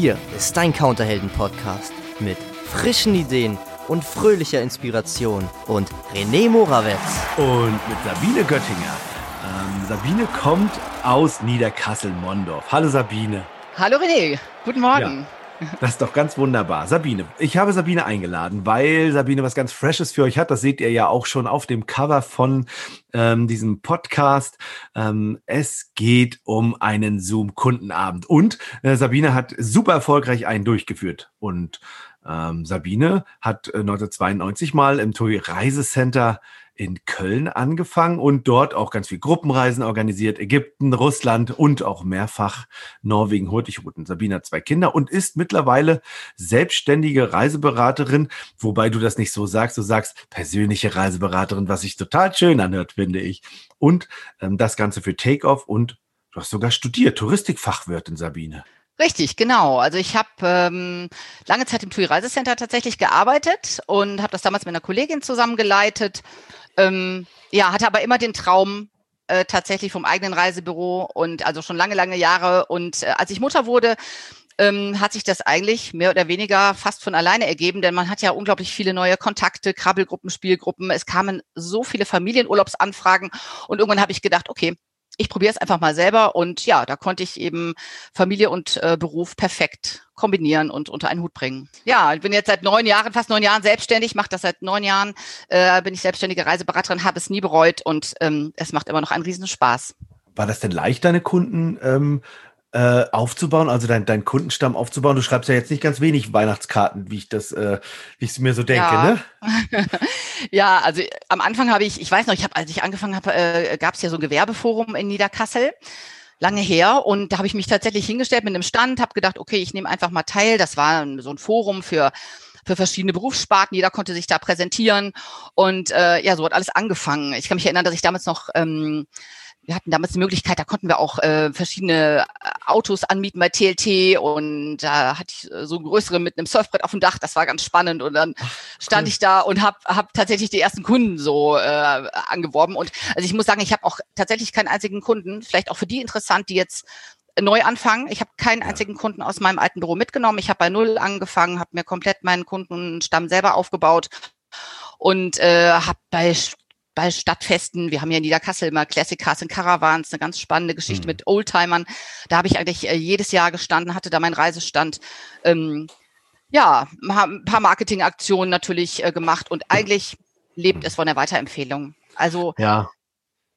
Hier ist dein Counterhelden-Podcast mit frischen Ideen und fröhlicher Inspiration und René Morawetz. Und mit Sabine Göttinger. Ähm, Sabine kommt aus Niederkassel-Mondorf. Hallo Sabine. Hallo René, guten Morgen. Ja. Das ist doch ganz wunderbar. Sabine, ich habe Sabine eingeladen, weil Sabine was ganz Freshes für euch hat. Das seht ihr ja auch schon auf dem Cover von ähm, diesem Podcast. Ähm, es geht um einen Zoom-Kundenabend. Und äh, Sabine hat super erfolgreich einen durchgeführt. Und ähm, Sabine hat äh, 1992 mal im TUI Reisecenter in Köln angefangen und dort auch ganz viel Gruppenreisen organisiert, Ägypten, Russland und auch mehrfach Norwegen, Hurtigruten. Sabine hat zwei Kinder und ist mittlerweile selbstständige Reiseberaterin, wobei du das nicht so sagst, du sagst persönliche Reiseberaterin, was sich total schön anhört, finde ich. Und ähm, das Ganze für Takeoff und du hast sogar studiert, Touristikfachwirtin, Sabine. Richtig, genau. Also ich habe ähm, lange Zeit im TUI Reisecenter tatsächlich gearbeitet und habe das damals mit einer Kollegin zusammengeleitet ähm, ja, hatte aber immer den Traum, äh, tatsächlich vom eigenen Reisebüro und also schon lange, lange Jahre. Und äh, als ich Mutter wurde, ähm, hat sich das eigentlich mehr oder weniger fast von alleine ergeben, denn man hat ja unglaublich viele neue Kontakte, Krabbelgruppen, Spielgruppen. Es kamen so viele Familienurlaubsanfragen und irgendwann habe ich gedacht, okay, ich probiere es einfach mal selber und ja, da konnte ich eben Familie und äh, Beruf perfekt kombinieren und unter einen Hut bringen. Ja, ich bin jetzt seit neun Jahren, fast neun Jahren selbstständig, mache das seit neun Jahren, äh, bin ich selbstständige Reiseberaterin, habe es nie bereut und ähm, es macht immer noch einen Riesenspaß. War das denn leicht, deine Kunden ähm, äh, aufzubauen, also dein, dein Kundenstamm aufzubauen. Du schreibst ja jetzt nicht ganz wenig Weihnachtskarten, wie ich das, äh, wie ich es mir so denke, ja. ne? ja, also am Anfang habe ich, ich weiß noch, ich habe, als ich angefangen habe, äh, gab es ja so ein Gewerbeforum in Niederkassel lange her und da habe ich mich tatsächlich hingestellt mit einem Stand, habe gedacht, okay, ich nehme einfach mal teil. Das war so ein Forum für für verschiedene Berufssparten. Jeder konnte sich da präsentieren und äh, ja, so hat alles angefangen. Ich kann mich erinnern, dass ich damals noch ähm, wir hatten damals die Möglichkeit, da konnten wir auch äh, verschiedene äh, Autos anmieten bei TLT und da hatte ich so größere mit einem Surfbrett auf dem Dach, das war ganz spannend. Und dann Ach, stand ich da und habe hab tatsächlich die ersten Kunden so äh, angeworben. Und also ich muss sagen, ich habe auch tatsächlich keinen einzigen Kunden, vielleicht auch für die interessant, die jetzt neu anfangen. Ich habe keinen einzigen Kunden aus meinem alten Büro mitgenommen. Ich habe bei Null angefangen, habe mir komplett meinen Kundenstamm selber aufgebaut und äh, habe bei bei Stadtfesten, wir haben ja in Niederkassel immer Classic Cars and Caravans, eine ganz spannende Geschichte mhm. mit Oldtimern. Da habe ich eigentlich äh, jedes Jahr gestanden, hatte da meinen Reisestand. Ähm, ja, ein paar Marketingaktionen natürlich äh, gemacht und eigentlich lebt es von der Weiterempfehlung. Also ja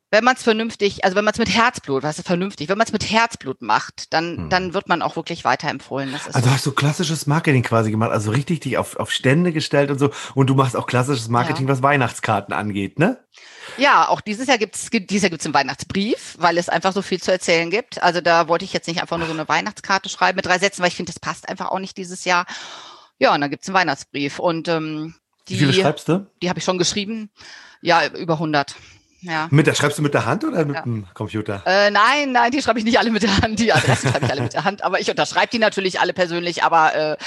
wenn man es vernünftig, also wenn man es mit Herzblut, was ist vernünftig, wenn man es mit Herzblut macht, dann, hm. dann wird man auch wirklich weiterempfohlen. also so. hast du klassisches Marketing quasi gemacht, also richtig dich auf, auf Stände gestellt und so. Und du machst auch klassisches Marketing, ja. was Weihnachtskarten angeht, ne? Ja, auch dieses Jahr gibt's, dieses Jahr gibt's einen Weihnachtsbrief, weil es einfach so viel zu erzählen gibt. Also da wollte ich jetzt nicht einfach nur so eine Weihnachtskarte schreiben mit drei Sätzen, weil ich finde, das passt einfach auch nicht dieses Jahr. Ja, und dann gibt's einen Weihnachtsbrief und ähm, die, Wie viele schreibst du? Die habe ich schon geschrieben. Ja, über 100. Ja. Mit der, schreibst du mit der Hand oder mit ja. dem Computer? Äh, nein, nein, die schreibe ich nicht alle mit der Hand. Die Adressen schreibe ich alle mit der Hand. Aber ich unterschreibe die natürlich alle persönlich. Aber äh,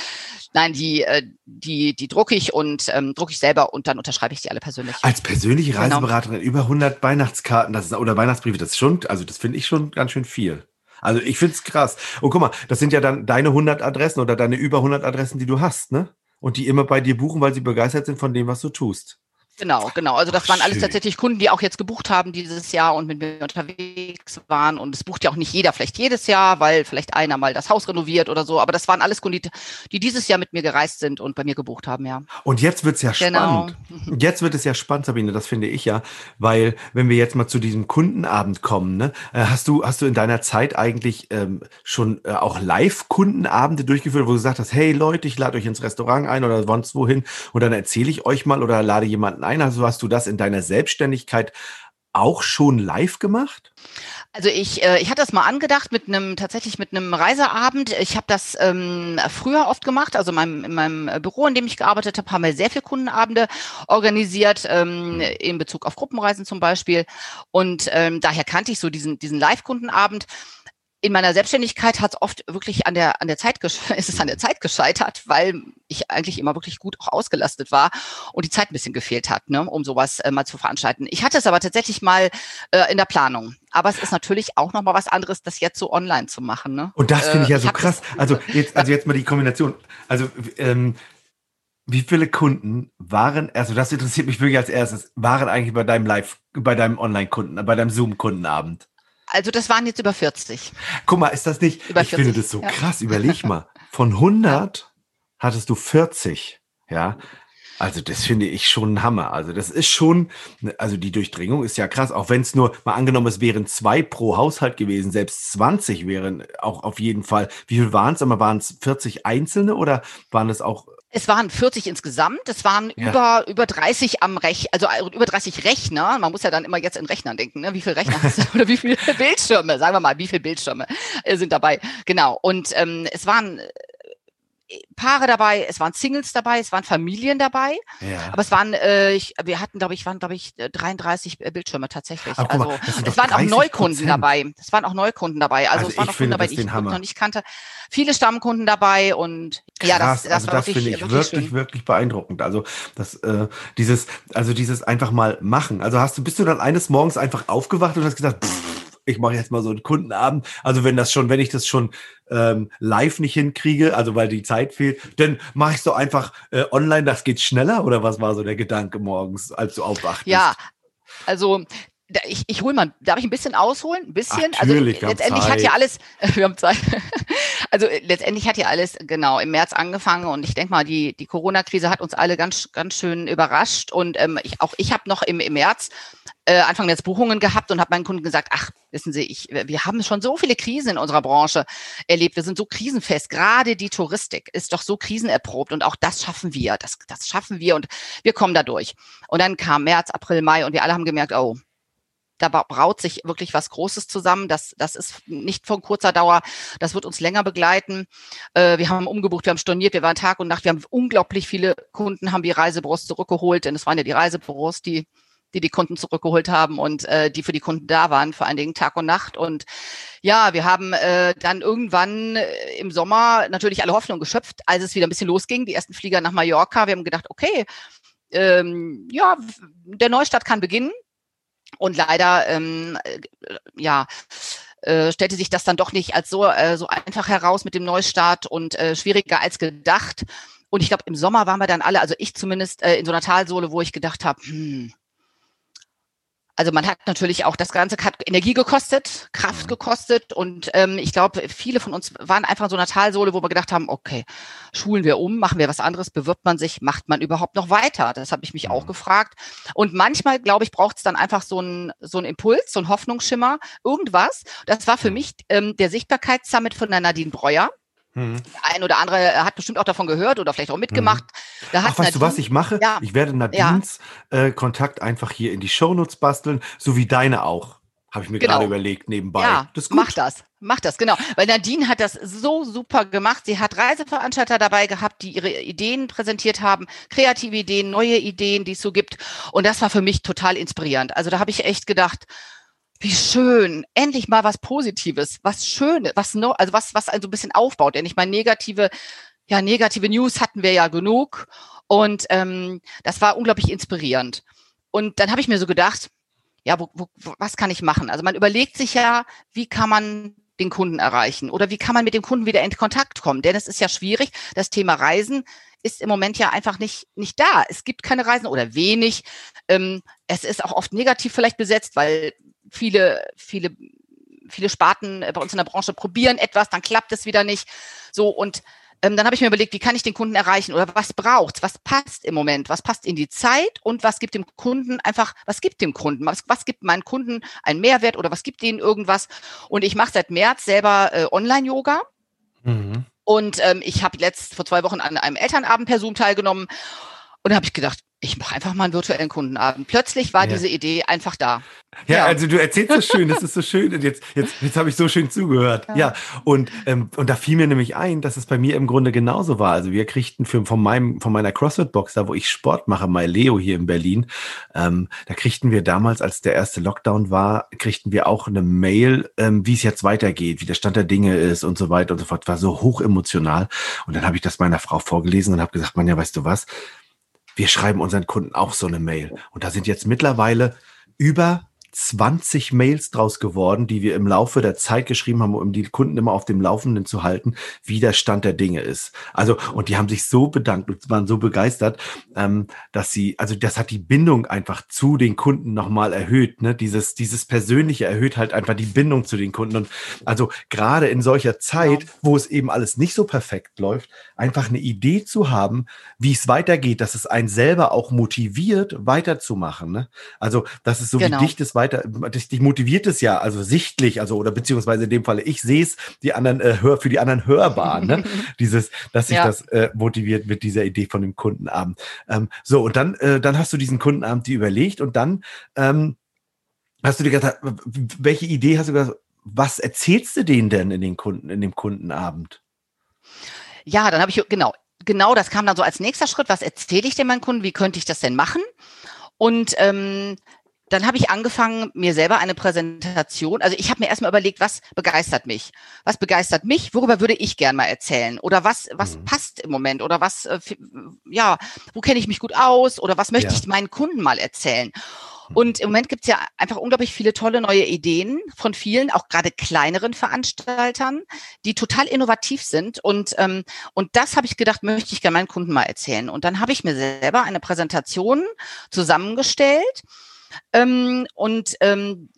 nein, die, äh, die, die drucke ich und ähm, drucke ich selber und dann unterschreibe ich die alle persönlich. Als persönliche genau. Reiseberaterin genau. über 100 Weihnachtskarten das ist, oder Weihnachtsbriefe, das ist schon, also das finde ich schon ganz schön viel. Also ich finde es krass. Und guck mal, das sind ja dann deine 100 Adressen oder deine über 100 Adressen, die du hast, ne? Und die immer bei dir buchen, weil sie begeistert sind von dem, was du tust. Genau, genau. Also das Ach, waren alles schön. tatsächlich Kunden, die auch jetzt gebucht haben dieses Jahr und mit mir unterwegs waren. Und es bucht ja auch nicht jeder vielleicht jedes Jahr, weil vielleicht einer mal das Haus renoviert oder so. Aber das waren alles Kunden, die dieses Jahr mit mir gereist sind und bei mir gebucht haben, ja. Und jetzt wird's ja genau. spannend. Jetzt wird es ja spannend, Sabine, das finde ich ja. Weil, wenn wir jetzt mal zu diesem Kundenabend kommen, ne, äh, hast du, hast du in deiner Zeit eigentlich ähm, schon äh, auch Live-Kundenabende durchgeführt, wo du gesagt hast, hey Leute, ich lade euch ins Restaurant ein oder sonst wohin und dann erzähle ich euch mal oder lade jemanden ein ein? Also hast du das in deiner Selbstständigkeit auch schon live gemacht? Also ich, äh, ich hatte das mal angedacht mit einem tatsächlich mit einem Reiseabend. Ich habe das ähm, früher oft gemacht, also in meinem, in meinem Büro, in dem ich gearbeitet habe, haben wir sehr viele Kundenabende organisiert ähm, mhm. in Bezug auf Gruppenreisen zum Beispiel. Und ähm, daher kannte ich so diesen diesen Live-Kundenabend in meiner Selbstständigkeit hat es oft wirklich an der, an der Zeit, ist es an der Zeit gescheitert, weil ich eigentlich immer wirklich gut auch ausgelastet war und die Zeit ein bisschen gefehlt hat, ne, um sowas äh, mal zu veranstalten. Ich hatte es aber tatsächlich mal äh, in der Planung. Aber es ist natürlich auch nochmal was anderes, das jetzt so online zu machen. Ne? Und das finde ich ja äh, so krass. Also jetzt, also jetzt mal die Kombination. Also ähm, wie viele Kunden waren, also das interessiert mich wirklich als erstes, waren eigentlich bei deinem Live, bei deinem Online-Kunden, bei deinem Zoom-Kundenabend? Also das waren jetzt über 40. Guck mal, ist das nicht, über ich 40, finde das so ja. krass, überleg mal. Von 100 hattest du 40, ja. Also das finde ich schon ein Hammer. Also das ist schon, also die Durchdringung ist ja krass, auch wenn es nur, mal angenommen, es wären zwei pro Haushalt gewesen, selbst 20 wären auch auf jeden Fall. Wie viel waren es? Aber waren es 40 einzelne oder waren es auch es waren 40 insgesamt, es waren ja. über, über 30 am Rech, also äh, über 30 Rechner. Man muss ja dann immer jetzt in Rechnern denken, ne? wie viele Rechner hast du oder wie viele Bildschirme, sagen wir mal, wie viele Bildschirme äh, sind dabei. Genau. Und ähm, es waren Paare dabei, es waren Singles dabei, es waren Familien dabei, ja. aber es waren, äh, ich, wir hatten, glaube ich, waren, glaube ich, 33 äh, Bildschirme tatsächlich. Ach, also mal, es waren auch Neukunden dabei. Es waren auch Neukunden dabei. Also, also es waren auch Kunden dabei, die ich noch nicht kannte. Viele Stammkunden dabei und Krass, ja, das, das, also war das finde ich wirklich, wirklich, wirklich beeindruckend. Also das, äh, dieses, also dieses einfach mal machen. Also hast du, bist du dann eines Morgens einfach aufgewacht und hast gesagt, pff, ich mache jetzt mal so einen Kundenabend. Also wenn das schon, wenn ich das schon ähm, live nicht hinkriege, also weil die Zeit fehlt, dann mache ich es doch einfach äh, online, das geht schneller oder was war so der Gedanke morgens, als du aufwachtest? Ja, also ich, ich hole mal, darf ich ein bisschen ausholen? Ein bisschen? Ach, natürlich, also letztendlich hat ja alles, wir haben Zeit. Also letztendlich hat ja alles genau im März angefangen und ich denke mal, die, die Corona-Krise hat uns alle ganz, ganz schön überrascht. Und ähm, ich, auch ich habe noch im, im März äh, Anfang März Buchungen gehabt und habe meinen Kunden gesagt, ach, wissen Sie, ich, wir haben schon so viele Krisen in unserer Branche erlebt. Wir sind so krisenfest. Gerade die Touristik ist doch so krisenerprobt und auch das schaffen wir. Das, das schaffen wir und wir kommen da durch. Und dann kam März, April, Mai und wir alle haben gemerkt, oh, da braut sich wirklich was Großes zusammen. Das, das ist nicht von kurzer Dauer. Das wird uns länger begleiten. Äh, wir haben umgebucht, wir haben storniert, wir waren Tag und Nacht. Wir haben unglaublich viele Kunden, haben die Reisebüros zurückgeholt, denn es waren ja die Reisebüros, die die die Kunden zurückgeholt haben und äh, die für die Kunden da waren, vor allen Dingen Tag und Nacht. Und ja, wir haben äh, dann irgendwann äh, im Sommer natürlich alle Hoffnung geschöpft, als es wieder ein bisschen losging. Die ersten Flieger nach Mallorca. Wir haben gedacht, okay, ähm, ja, der Neustart kann beginnen. Und leider, ähm, äh, ja, äh, stellte sich das dann doch nicht als so, äh, so einfach heraus mit dem Neustart und äh, schwieriger als gedacht. Und ich glaube, im Sommer waren wir dann alle, also ich zumindest, äh, in so einer Talsohle, wo ich gedacht habe, hm, also man hat natürlich auch, das Ganze hat Energie gekostet, Kraft mhm. gekostet und ähm, ich glaube, viele von uns waren einfach in so einer Talsohle, wo wir gedacht haben, okay, schulen wir um, machen wir was anderes, bewirbt man sich, macht man überhaupt noch weiter? Das habe ich mich auch mhm. gefragt. Und manchmal, glaube ich, braucht es dann einfach so ein so ein Impuls, so ein Hoffnungsschimmer, irgendwas. Das war für mich ähm, der Sichtbarkeitssummit von der Nadine Breuer. Mhm. Ein oder andere äh, hat bestimmt auch davon gehört oder vielleicht auch mitgemacht. Mhm. Da Ach, weißt Nadine, du, was ich mache? Ja. Ich werde Nadines ja. äh, Kontakt einfach hier in die Shownotes basteln, so wie deine auch. Habe ich mir genau. gerade überlegt, nebenbei. Ja, das mach das. Mach das, genau. Weil Nadine hat das so super gemacht. Sie hat Reiseveranstalter dabei gehabt, die ihre Ideen präsentiert haben, kreative Ideen, neue Ideen, die es so gibt. Und das war für mich total inspirierend. Also da habe ich echt gedacht, wie schön, endlich mal was Positives, was Schönes, was noch, also was, was also ein bisschen aufbaut. Denn ich meine, negative, ja, negative News hatten wir ja genug. Und ähm, das war unglaublich inspirierend. Und dann habe ich mir so gedacht, ja, wo, wo, was kann ich machen? Also man überlegt sich ja, wie kann man den Kunden erreichen oder wie kann man mit dem Kunden wieder in Kontakt kommen? Denn es ist ja schwierig. Das Thema Reisen ist im Moment ja einfach nicht, nicht da. Es gibt keine Reisen oder wenig. Ähm, es ist auch oft negativ vielleicht besetzt, weil viele, viele, viele Sparten äh, bei uns in der Branche probieren etwas, dann klappt es wieder nicht. So und ähm, dann habe ich mir überlegt, wie kann ich den Kunden erreichen oder was braucht's, was passt im Moment, was passt in die Zeit und was gibt dem Kunden einfach, was gibt dem Kunden, was, was gibt meinen Kunden einen Mehrwert oder was gibt denen irgendwas. Und ich mache seit März selber äh, Online-Yoga. Mhm. Und ähm, ich habe letzt vor zwei Wochen an einem Elternabend per Zoom teilgenommen und da habe ich gedacht, ich mache einfach mal einen virtuellen Kundenabend. Plötzlich war ja. diese Idee einfach da. Ja, ja, also du erzählst so schön, das ist so schön. Und jetzt, jetzt, jetzt habe ich so schön zugehört. Ja, ja und, ähm, und da fiel mir nämlich ein, dass es bei mir im Grunde genauso war. Also wir kriegten für, von, meinem, von meiner CrossFit-Box, da wo ich Sport mache, My Leo hier in Berlin, ähm, da kriegten wir damals, als der erste Lockdown war, kriegten wir auch eine Mail, ähm, wie es jetzt weitergeht, wie der Stand der Dinge ist und so weiter und so fort. War so hoch emotional. Und dann habe ich das meiner Frau vorgelesen und habe gesagt, man, ja, weißt du was? Wir schreiben unseren Kunden auch so eine Mail. Und da sind jetzt mittlerweile über 20 Mails draus geworden, die wir im Laufe der Zeit geschrieben haben, um die Kunden immer auf dem Laufenden zu halten, wie der Stand der Dinge ist. Also, und die haben sich so bedankt und waren so begeistert, ähm, dass sie, also das hat die Bindung einfach zu den Kunden nochmal erhöht. Ne? Dieses, dieses Persönliche erhöht halt einfach die Bindung zu den Kunden. Und also gerade in solcher Zeit, wo es eben alles nicht so perfekt läuft, einfach eine Idee zu haben, wie es weitergeht, dass es einen selber auch motiviert, weiterzumachen. Ne? Also, dass es so genau. wie dicht ist, weiter, dich, motiviert es ja, also sichtlich, also oder beziehungsweise in dem Falle, ich sehe es, die anderen äh, hör, für die anderen hörbar, ne? Dieses, dass sich ja. das äh, motiviert mit dieser Idee von dem Kundenabend. Ähm, so, und dann, äh, dann hast du diesen Kundenabend die überlegt und dann ähm, hast du dir gedacht, welche Idee hast du gesagt, was erzählst du denen denn in den Kunden, in dem Kundenabend? Ja, dann habe ich, genau, genau, das kam dann so als nächster Schritt. Was erzähle ich denn meinen Kunden? Wie könnte ich das denn machen? Und ähm, dann habe ich angefangen, mir selber eine Präsentation, also ich habe mir erstmal überlegt, was begeistert mich? Was begeistert mich? Worüber würde ich gern mal erzählen? Oder was, was mhm. passt im Moment? Oder was, äh, ja, wo kenne ich mich gut aus? Oder was möchte ja. ich meinen Kunden mal erzählen? Und im Moment gibt es ja einfach unglaublich viele tolle neue Ideen von vielen, auch gerade kleineren Veranstaltern, die total innovativ sind. Und, ähm, und das habe ich gedacht, möchte ich gerne meinen Kunden mal erzählen. Und dann habe ich mir selber eine Präsentation zusammengestellt ähm, und ähm,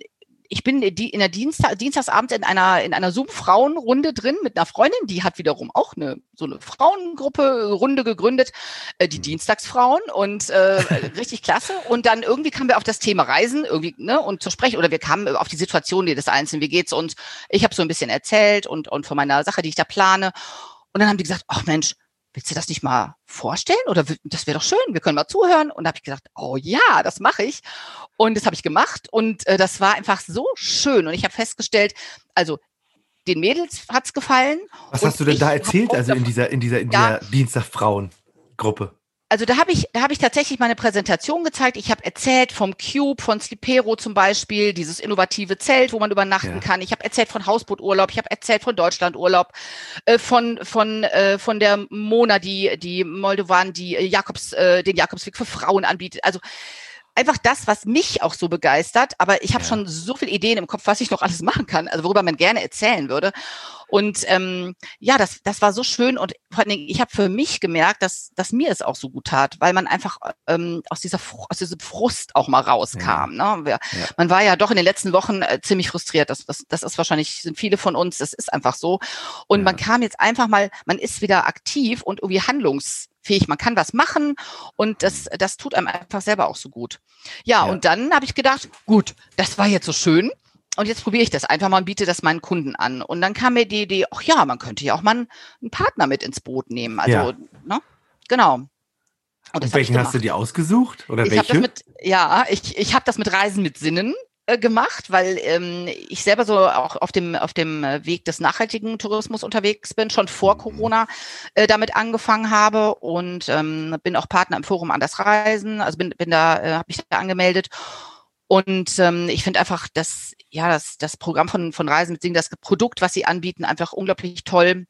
ich bin in der Dienstag, Dienstagsabend in einer, in einer Zoom-Frauenrunde drin mit einer Freundin, die hat wiederum auch eine, so eine Frauengruppe, Runde gegründet, äh, die mhm. Dienstagsfrauen und äh, richtig klasse. Und dann irgendwie kamen wir auf das Thema Reisen irgendwie, ne, und zu sprechen, oder wir kamen auf die Situation des Einzelnen, wie geht's uns? Ich habe so ein bisschen erzählt und, und von meiner Sache, die ich da plane. Und dann haben die gesagt, ach Mensch, willst du das nicht mal vorstellen? Oder das wäre doch schön, wir können mal zuhören. Und da habe ich gesagt, oh ja, das mache ich. Und das habe ich gemacht und äh, das war einfach so schön. Und ich habe festgestellt, also den Mädels hat's gefallen. Was hast du denn da erzählt, also in dieser, in dieser, in dieser ja, Dienstagfrauen-Gruppe? Also da habe ich, da habe ich tatsächlich meine Präsentation gezeigt. Ich habe erzählt vom Cube, von Slipero zum Beispiel, dieses innovative Zelt, wo man übernachten ja. kann. Ich habe erzählt von Hausbooturlaub, ich habe erzählt von Deutschlandurlaub, äh, von von äh, von der Mona, die die Moldovan, die äh, Jakobs äh, den Jakobsweg für Frauen anbietet. Also einfach das, was mich auch so begeistert. Aber ich habe ja. schon so viele Ideen im Kopf, was ich noch alles machen kann, also worüber man gerne erzählen würde. Und ähm, ja, das, das war so schön und vor allen Dingen, ich habe für mich gemerkt, dass, dass mir es auch so gut tat, weil man einfach ähm, aus, dieser aus diesem Frust auch mal rauskam. Ja. Ne? Wir, ja. Man war ja doch in den letzten Wochen äh, ziemlich frustriert. Das, das, das ist wahrscheinlich, sind viele von uns, das ist einfach so. Und man kam jetzt einfach mal, man ist wieder aktiv und irgendwie handlungsfähig. Man kann was machen und das, das tut einem einfach selber auch so gut. Ja, ja. und dann habe ich gedacht, gut, das war jetzt so schön und jetzt probiere ich das einfach mal und biete das meinen Kunden an. Und dann kam mir die Idee, ach ja, man könnte ja auch mal einen Partner mit ins Boot nehmen. Also, ja. ne? Genau. Und, und welchen hast du dir ausgesucht? Oder ich welche? Mit, ja, ich, ich habe das mit Reisen mit Sinnen gemacht, weil ähm, ich selber so auch auf dem auf dem Weg des nachhaltigen Tourismus unterwegs bin, schon vor mhm. Corona äh, damit angefangen habe und ähm, bin auch Partner im Forum Anders Reisen, also bin bin da äh, habe mich da angemeldet und ähm, ich finde einfach, dass ja das, das Programm von, von Reisen mit Singen, das Produkt, was sie anbieten, einfach unglaublich toll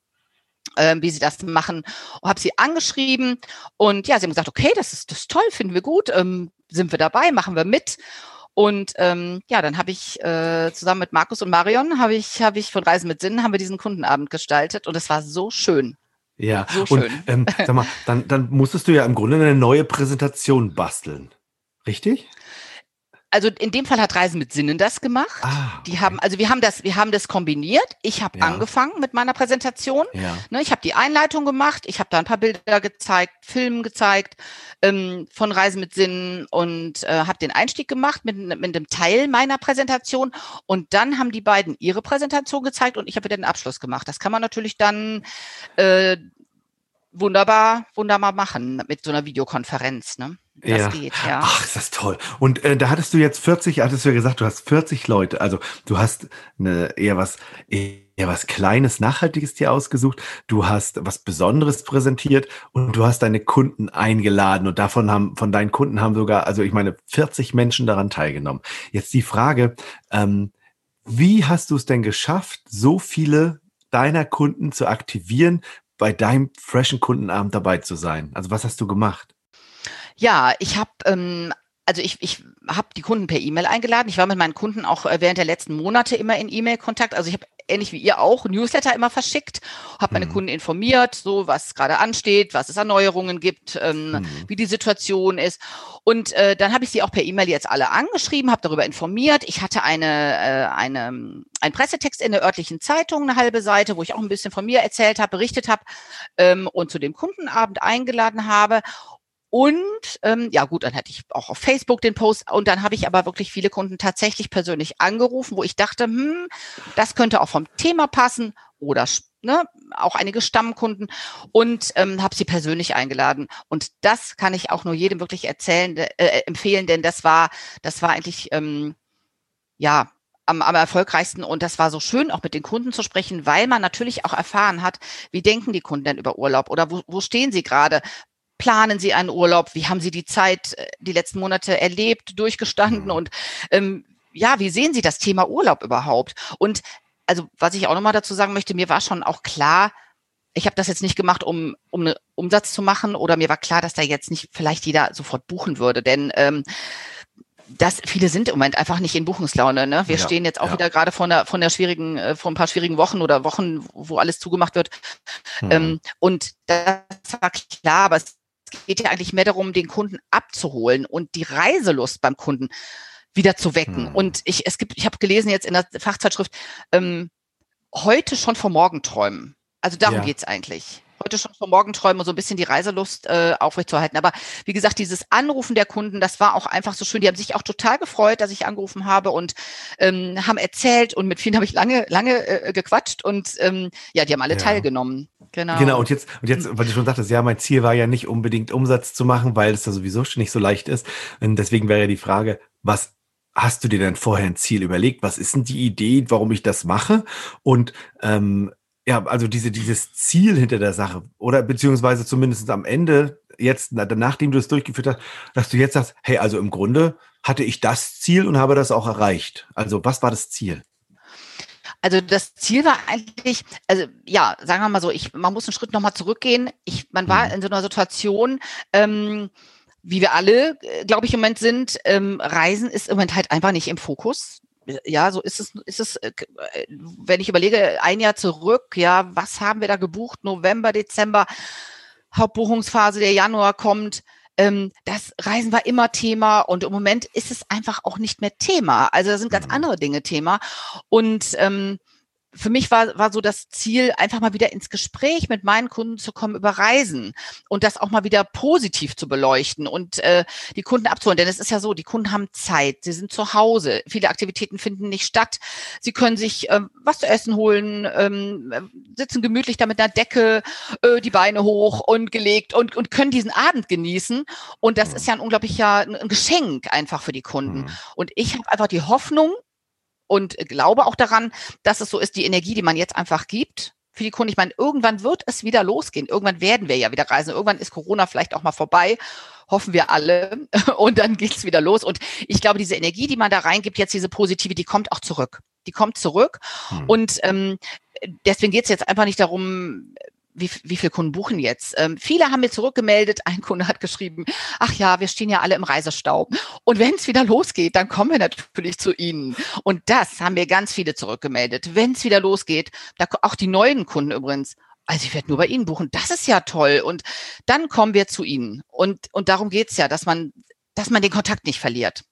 ähm, wie sie das machen. Habe sie angeschrieben und ja, sie haben gesagt, okay, das ist, das ist toll, finden wir gut, ähm, sind wir dabei, machen wir mit. Und ähm, ja, dann habe ich äh, zusammen mit Markus und Marion habe ich habe ich von Reisen mit Sinn haben wir diesen Kundenabend gestaltet und es war so schön. Ja, so schön. und ähm, sag mal, dann dann musstest du ja im Grunde eine neue Präsentation basteln, richtig? Also in dem Fall hat Reisen mit Sinnen das gemacht. Ah, okay. Die haben, also wir haben das, wir haben das kombiniert. Ich habe ja. angefangen mit meiner Präsentation. Ja. Ne, ich habe die Einleitung gemacht. Ich habe da ein paar Bilder gezeigt, Filme gezeigt ähm, von Reisen mit Sinnen und äh, habe den Einstieg gemacht mit, mit einem Teil meiner Präsentation. Und dann haben die beiden ihre Präsentation gezeigt und ich habe wieder den Abschluss gemacht. Das kann man natürlich dann äh, wunderbar, wunderbar machen mit so einer Videokonferenz. Ne? Das ja. geht, ja. Ach, ist das toll. Und äh, da hattest du jetzt 40, hattest du ja gesagt, du hast 40 Leute. Also du hast eine eher was, eher was Kleines, Nachhaltiges dir ausgesucht. Du hast was Besonderes präsentiert und du hast deine Kunden eingeladen. Und davon haben, von deinen Kunden haben sogar, also ich meine, 40 Menschen daran teilgenommen. Jetzt die Frage, ähm, wie hast du es denn geschafft, so viele deiner Kunden zu aktivieren, bei deinem freshen Kundenabend dabei zu sein? Also was hast du gemacht? Ja, ich habe ähm, also ich, ich habe die Kunden per E-Mail eingeladen. Ich war mit meinen Kunden auch äh, während der letzten Monate immer in E-Mail-Kontakt. Also ich habe ähnlich wie ihr auch Newsletter immer verschickt, habe meine mhm. Kunden informiert, so was gerade ansteht, was es an Neuerungen gibt, ähm, mhm. wie die Situation ist. Und äh, dann habe ich sie auch per E-Mail jetzt alle angeschrieben, habe darüber informiert. Ich hatte eine, äh, eine, ein Pressetext in der örtlichen Zeitung, eine halbe Seite, wo ich auch ein bisschen von mir erzählt habe, berichtet habe ähm, und zu dem Kundenabend eingeladen habe. Und ähm, ja gut, dann hatte ich auch auf Facebook den Post. Und dann habe ich aber wirklich viele Kunden tatsächlich persönlich angerufen, wo ich dachte, hm, das könnte auch vom Thema passen oder ne, auch einige Stammkunden und ähm, habe sie persönlich eingeladen. Und das kann ich auch nur jedem wirklich erzählen, äh, empfehlen, denn das war, das war eigentlich ähm, ja am, am erfolgreichsten. Und das war so schön, auch mit den Kunden zu sprechen, weil man natürlich auch erfahren hat, wie denken die Kunden denn über Urlaub oder wo, wo stehen sie gerade, planen Sie einen Urlaub? Wie haben Sie die Zeit, äh, die letzten Monate erlebt, durchgestanden? Mhm. Und ähm, ja, wie sehen Sie das Thema Urlaub überhaupt? Und also, was ich auch nochmal dazu sagen möchte, mir war schon auch klar, ich habe das jetzt nicht gemacht, um, um einen Umsatz zu machen, oder mir war klar, dass da jetzt nicht vielleicht jeder sofort buchen würde, denn ähm, das, viele sind im Moment einfach nicht in Buchungslaune. Ne? Wir ja, stehen jetzt auch ja. wieder gerade vor einer, von der schwierigen, äh, vor ein paar schwierigen Wochen oder Wochen, wo alles zugemacht wird. Hm. Ähm, und das war klar, aber es geht ja eigentlich mehr darum, den Kunden abzuholen und die Reiselust beim Kunden wieder zu wecken. Hm. Und ich, es gibt, ich habe gelesen jetzt in der Fachzeitschrift, ähm, heute schon vor Morgen träumen. Also darum ja. geht's eigentlich heute schon vor Morgenträumen so ein bisschen die Reiselust äh, aufrechtzuerhalten. Aber wie gesagt, dieses Anrufen der Kunden, das war auch einfach so schön. Die haben sich auch total gefreut, dass ich angerufen habe und ähm, haben erzählt und mit vielen habe ich lange, lange äh, gequatscht und ähm, ja, die haben alle ja. teilgenommen. Genau. Genau, und jetzt, und jetzt, weil du schon sagtest, ja, mein Ziel war ja nicht unbedingt Umsatz zu machen, weil es da sowieso schon nicht so leicht ist. Und deswegen wäre ja die Frage, was hast du dir denn vorher ein Ziel überlegt? Was ist denn die Idee, warum ich das mache? Und ähm, ja, also diese, dieses Ziel hinter der Sache oder beziehungsweise zumindest am Ende, jetzt, nachdem du es durchgeführt hast, dass du jetzt sagst, hey, also im Grunde hatte ich das Ziel und habe das auch erreicht. Also was war das Ziel? Also das Ziel war eigentlich, also ja, sagen wir mal so, ich, man muss einen Schritt nochmal zurückgehen. Ich, man war mhm. in so einer Situation, ähm, wie wir alle, äh, glaube ich, im Moment sind. Ähm, Reisen ist im Moment halt einfach nicht im Fokus ja, so ist es, ist es, äh, äh, wenn ich überlege, ein Jahr zurück, ja, was haben wir da gebucht? November, Dezember, Hauptbuchungsphase, der Januar kommt. Ähm, das Reisen war immer Thema und im Moment ist es einfach auch nicht mehr Thema. Also da sind ganz mhm. andere Dinge Thema. Und ähm, für mich war, war so das Ziel, einfach mal wieder ins Gespräch mit meinen Kunden zu kommen über Reisen und das auch mal wieder positiv zu beleuchten und äh, die Kunden abzuholen. Denn es ist ja so, die Kunden haben Zeit, sie sind zu Hause, viele Aktivitäten finden nicht statt. Sie können sich äh, was zu essen holen, ähm, sitzen gemütlich da mit einer Decke, äh, die Beine hoch und gelegt und, und können diesen Abend genießen. Und das ist ja ein unglaublicher ein Geschenk einfach für die Kunden. Mhm. Und ich habe einfach die Hoffnung, und glaube auch daran, dass es so ist, die Energie, die man jetzt einfach gibt, für die Kunden. Ich meine, irgendwann wird es wieder losgehen. Irgendwann werden wir ja wieder reisen. Irgendwann ist Corona vielleicht auch mal vorbei. Hoffen wir alle. Und dann geht's wieder los. Und ich glaube, diese Energie, die man da reingibt, jetzt diese positive, die kommt auch zurück. Die kommt zurück. Hm. Und ähm, deswegen geht's jetzt einfach nicht darum, wie, wie viele Kunden buchen jetzt? Ähm, viele haben mir zurückgemeldet. Ein Kunde hat geschrieben, ach ja, wir stehen ja alle im Reisestau. Und wenn es wieder losgeht, dann kommen wir natürlich zu Ihnen. Und das haben mir ganz viele zurückgemeldet. Wenn es wieder losgeht, da, auch die neuen Kunden übrigens, also ich werde nur bei Ihnen buchen. Das ist ja toll. Und dann kommen wir zu Ihnen. Und, und darum geht's ja, dass man, dass man den Kontakt nicht verliert.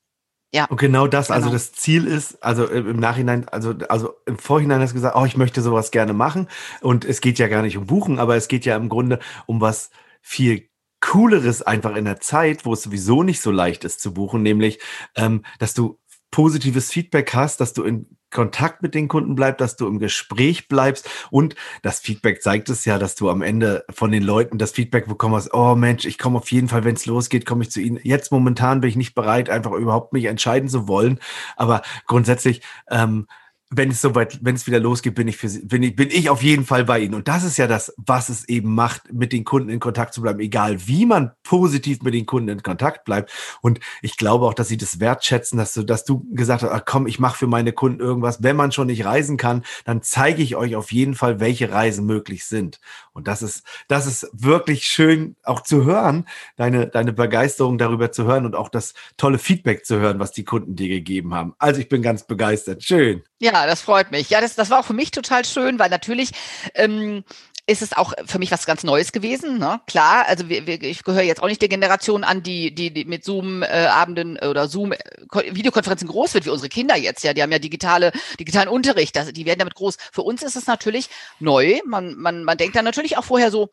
Ja. Und genau das, also genau. also das Ziel ist, also im Nachhinein, also, also im Vorhinein hast du gesagt, oh, ich möchte sowas gerne machen. Und es geht ja gar nicht um Buchen, aber es geht ja im Grunde um was viel Cooleres einfach in der Zeit, wo es sowieso nicht so leicht ist zu buchen, nämlich, ähm, dass du positives Feedback hast, dass du in Kontakt mit den Kunden bleibst, dass du im Gespräch bleibst und das Feedback zeigt es ja, dass du am Ende von den Leuten das Feedback bekommst, oh Mensch, ich komme auf jeden Fall, wenn es losgeht, komme ich zu Ihnen. Jetzt momentan bin ich nicht bereit, einfach überhaupt mich entscheiden zu wollen, aber grundsätzlich ähm, wenn es soweit, wenn es wieder losgeht, bin ich für sie, bin ich, bin ich auf jeden Fall bei Ihnen. Und das ist ja das, was es eben macht, mit den Kunden in Kontakt zu bleiben, egal wie man positiv mit den Kunden in Kontakt bleibt. Und ich glaube auch, dass sie das wertschätzen, dass du, dass du gesagt hast, ach komm, ich mache für meine Kunden irgendwas. Wenn man schon nicht reisen kann, dann zeige ich euch auf jeden Fall, welche Reisen möglich sind. Und das ist, das ist wirklich schön auch zu hören, deine, deine Begeisterung darüber zu hören und auch das tolle Feedback zu hören, was die Kunden dir gegeben haben. Also ich bin ganz begeistert. Schön. Ja, das freut mich. Ja, das, das war auch für mich total schön, weil natürlich ähm, ist es auch für mich was ganz Neues gewesen. Ne? Klar, also wir, wir, ich gehöre jetzt auch nicht der Generation an, die, die, die mit Zoom-Abenden oder Zoom-Videokonferenzen groß wird, wie unsere Kinder jetzt. Ja, die haben ja digitale, digitalen Unterricht. Das, die werden damit groß. Für uns ist es natürlich neu. Man, man, man denkt dann natürlich auch vorher so,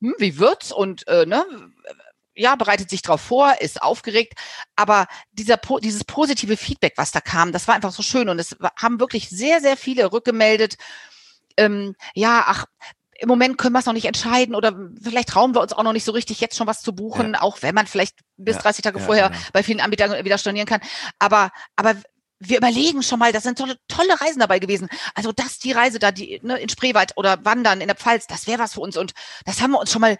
hm, wie wird's? Und äh, ne, ja, bereitet sich darauf vor, ist aufgeregt, aber dieser, dieses positive Feedback, was da kam, das war einfach so schön und es haben wirklich sehr, sehr viele rückgemeldet, ähm, ja, ach, im Moment können wir es noch nicht entscheiden oder vielleicht trauen wir uns auch noch nicht so richtig, jetzt schon was zu buchen, ja. auch wenn man vielleicht bis ja, 30 Tage ja, vorher genau. bei vielen Anbietern wieder stornieren kann. Aber, aber wir überlegen schon mal, das sind tolle, tolle Reisen dabei gewesen. Also das, die Reise da, die ne, in Spreewald oder Wandern in der Pfalz, das wäre was für uns. Und das haben wir uns schon mal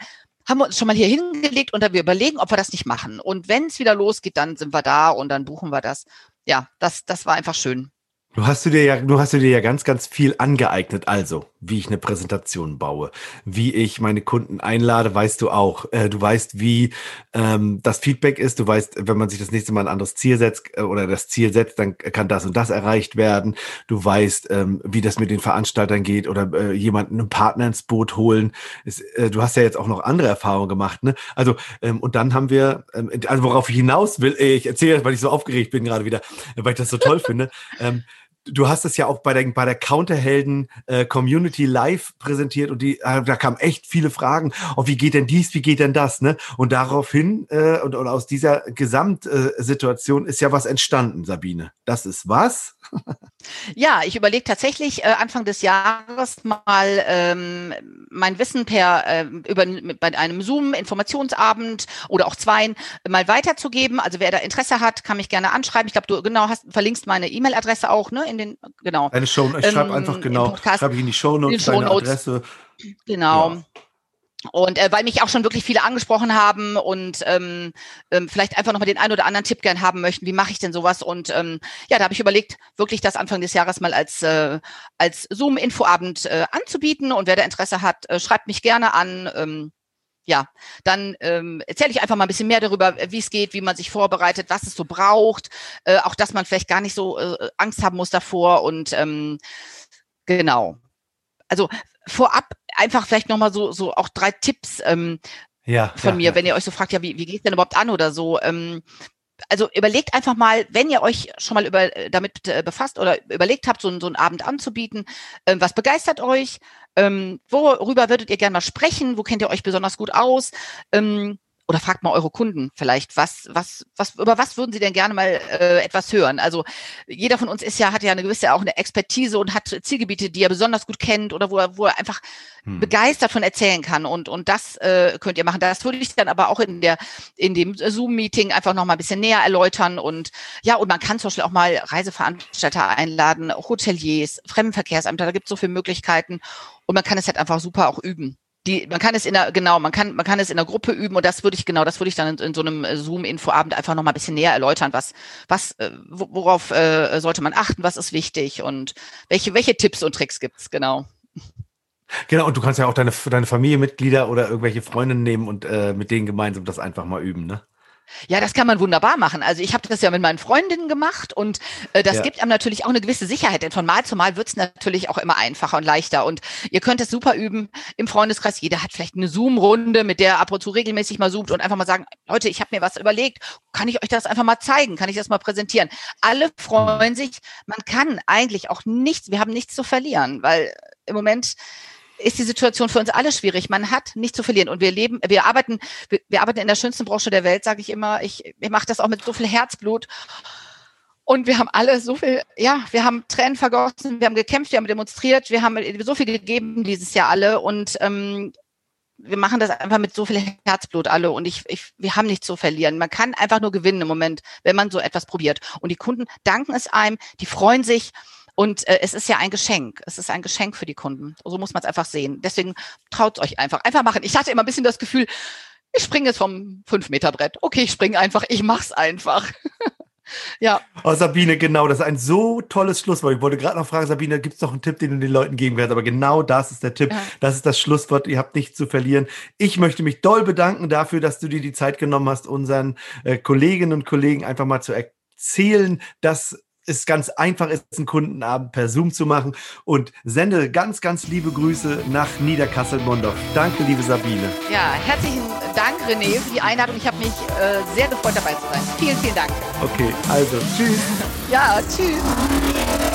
haben wir uns schon mal hier hingelegt und dann wir überlegen, ob wir das nicht machen. Und wenn es wieder losgeht, dann sind wir da und dann buchen wir das. Ja, das, das war einfach schön. Du hast du dir ja, du hast du dir ja ganz, ganz viel angeeignet. Also, wie ich eine Präsentation baue, wie ich meine Kunden einlade, weißt du auch. Äh, du weißt, wie ähm, das Feedback ist. Du weißt, wenn man sich das nächste Mal ein anderes Ziel setzt äh, oder das Ziel setzt, dann kann das und das erreicht werden. Du weißt, ähm, wie das mit den Veranstaltern geht oder äh, jemanden einen Partner ins Boot holen. Ist, äh, du hast ja jetzt auch noch andere Erfahrungen gemacht, ne? Also ähm, und dann haben wir, ähm, also worauf ich hinaus will, ich erzähle, weil ich so aufgeregt bin gerade wieder, weil ich das so toll finde. Ähm, du hast es ja auch bei der, bei der Counterhelden äh, Community live präsentiert und die, äh, da kamen echt viele Fragen. Oh, wie geht denn dies, wie geht denn das? Ne? Und daraufhin äh, und, und aus dieser Gesamtsituation ist ja was entstanden, Sabine. Das ist was? ja, ich überlege tatsächlich äh, Anfang des Jahres mal ähm, mein Wissen per äh, über bei einem Zoom-Informationsabend oder auch zweien mal weiterzugeben. Also wer da Interesse hat, kann mich gerne anschreiben. Ich glaube, du genau hast verlinkst meine E-Mail-Adresse auch, ne? In den genau. Eine Show, ich schreibe ähm, einfach genau, schreibe ich in die Show Notes deine Adresse. Genau. Ja. Und äh, weil mich auch schon wirklich viele angesprochen haben und ähm, ähm, vielleicht einfach nochmal den einen oder anderen Tipp gern haben möchten, wie mache ich denn sowas? Und ähm, ja, da habe ich überlegt, wirklich das Anfang des Jahres mal als, äh, als Zoom-Infoabend äh, anzubieten. Und wer da Interesse hat, äh, schreibt mich gerne an. Ähm, ja, dann ähm, erzähle ich einfach mal ein bisschen mehr darüber, wie es geht, wie man sich vorbereitet, was es so braucht, äh, auch dass man vielleicht gar nicht so äh, Angst haben muss davor und ähm, genau. Also vorab einfach vielleicht nochmal so, so auch drei Tipps ähm, ja, von ja, mir, ja. wenn ihr euch so fragt, ja, wie, wie geht es denn überhaupt an oder so. Ähm, also überlegt einfach mal, wenn ihr euch schon mal über, äh, damit äh, befasst oder überlegt habt, so, so einen Abend anzubieten, ähm, was begeistert euch? Ähm, worüber würdet ihr gerne mal sprechen? Wo kennt ihr euch besonders gut aus? Ähm, oder fragt mal eure Kunden vielleicht, was, was, was, über was würden sie denn gerne mal äh, etwas hören? Also jeder von uns ist ja, hat ja eine gewisse auch eine Expertise und hat Zielgebiete, die er besonders gut kennt oder wo er, wo er einfach hm. begeistert von erzählen kann. Und, und das äh, könnt ihr machen. Das würde ich dann aber auch in der, in dem Zoom-Meeting einfach noch mal ein bisschen näher erläutern. Und ja, und man kann zum Beispiel auch mal Reiseveranstalter einladen, Hoteliers, Fremdenverkehrsämter, da gibt es so viele Möglichkeiten. Und man kann es halt einfach super auch üben die, man kann es in der, genau, man kann, man kann es in der Gruppe üben und das würde ich, genau, das würde ich dann in, in so einem äh, Zoom-Infoabend einfach nochmal ein bisschen näher erläutern, was, was, äh, worauf äh, sollte man achten, was ist wichtig und welche, welche Tipps und Tricks gibt's, genau. Genau, und du kannst ja auch deine, deine Familienmitglieder oder irgendwelche Freundinnen nehmen und äh, mit denen gemeinsam das einfach mal üben, ne? Ja, das kann man wunderbar machen. Also ich habe das ja mit meinen Freundinnen gemacht und äh, das ja. gibt einem natürlich auch eine gewisse Sicherheit, denn von Mal zu Mal wird es natürlich auch immer einfacher und leichter. Und ihr könnt es super üben im Freundeskreis. Jeder hat vielleicht eine Zoom-Runde, mit der ab und zu regelmäßig mal zoomt und einfach mal sagen, Leute, ich habe mir was überlegt, kann ich euch das einfach mal zeigen, kann ich das mal präsentieren? Alle freuen sich. Man kann eigentlich auch nichts, wir haben nichts zu verlieren, weil im Moment ist die Situation für uns alle schwierig. Man hat nicht zu verlieren und wir leben, wir arbeiten, wir, wir arbeiten in der schönsten Branche der Welt, sage ich immer. Ich, ich mache das auch mit so viel Herzblut. Und wir haben alle so viel, ja, wir haben Tränen vergossen, wir haben gekämpft, wir haben demonstriert, wir haben so viel gegeben dieses Jahr alle und ähm, wir machen das einfach mit so viel Herzblut alle und ich, ich, wir haben nichts zu verlieren. Man kann einfach nur gewinnen im Moment, wenn man so etwas probiert. Und die Kunden danken es einem, die freuen sich und äh, es ist ja ein Geschenk. Es ist ein Geschenk für die Kunden. So muss man es einfach sehen. Deswegen traut euch einfach. Einfach machen. Ich hatte immer ein bisschen das Gefühl, ich springe jetzt vom 5-Meter-Brett. Okay, ich springe einfach, ich mach's einfach. ja. Oh, Sabine, genau, das ist ein so tolles Schlusswort. Ich wollte gerade noch fragen, Sabine, gibt es noch einen Tipp, den du den Leuten geben wirst? Aber genau das ist der Tipp. Ja. Das ist das Schlusswort. Ihr habt nichts zu verlieren. Ich möchte mich doll bedanken dafür, dass du dir die Zeit genommen hast, unseren äh, Kolleginnen und Kollegen einfach mal zu erzählen, dass es ganz einfach ist, einen Kundenabend per Zoom zu machen. Und sende ganz, ganz liebe Grüße nach Niederkassel-Mondorf. Danke, liebe Sabine. Ja, herzlichen Dank, René, für die Einladung. Ich habe mich äh, sehr gefreut, dabei zu sein. Vielen, vielen Dank. Okay, also tschüss. ja, tschüss.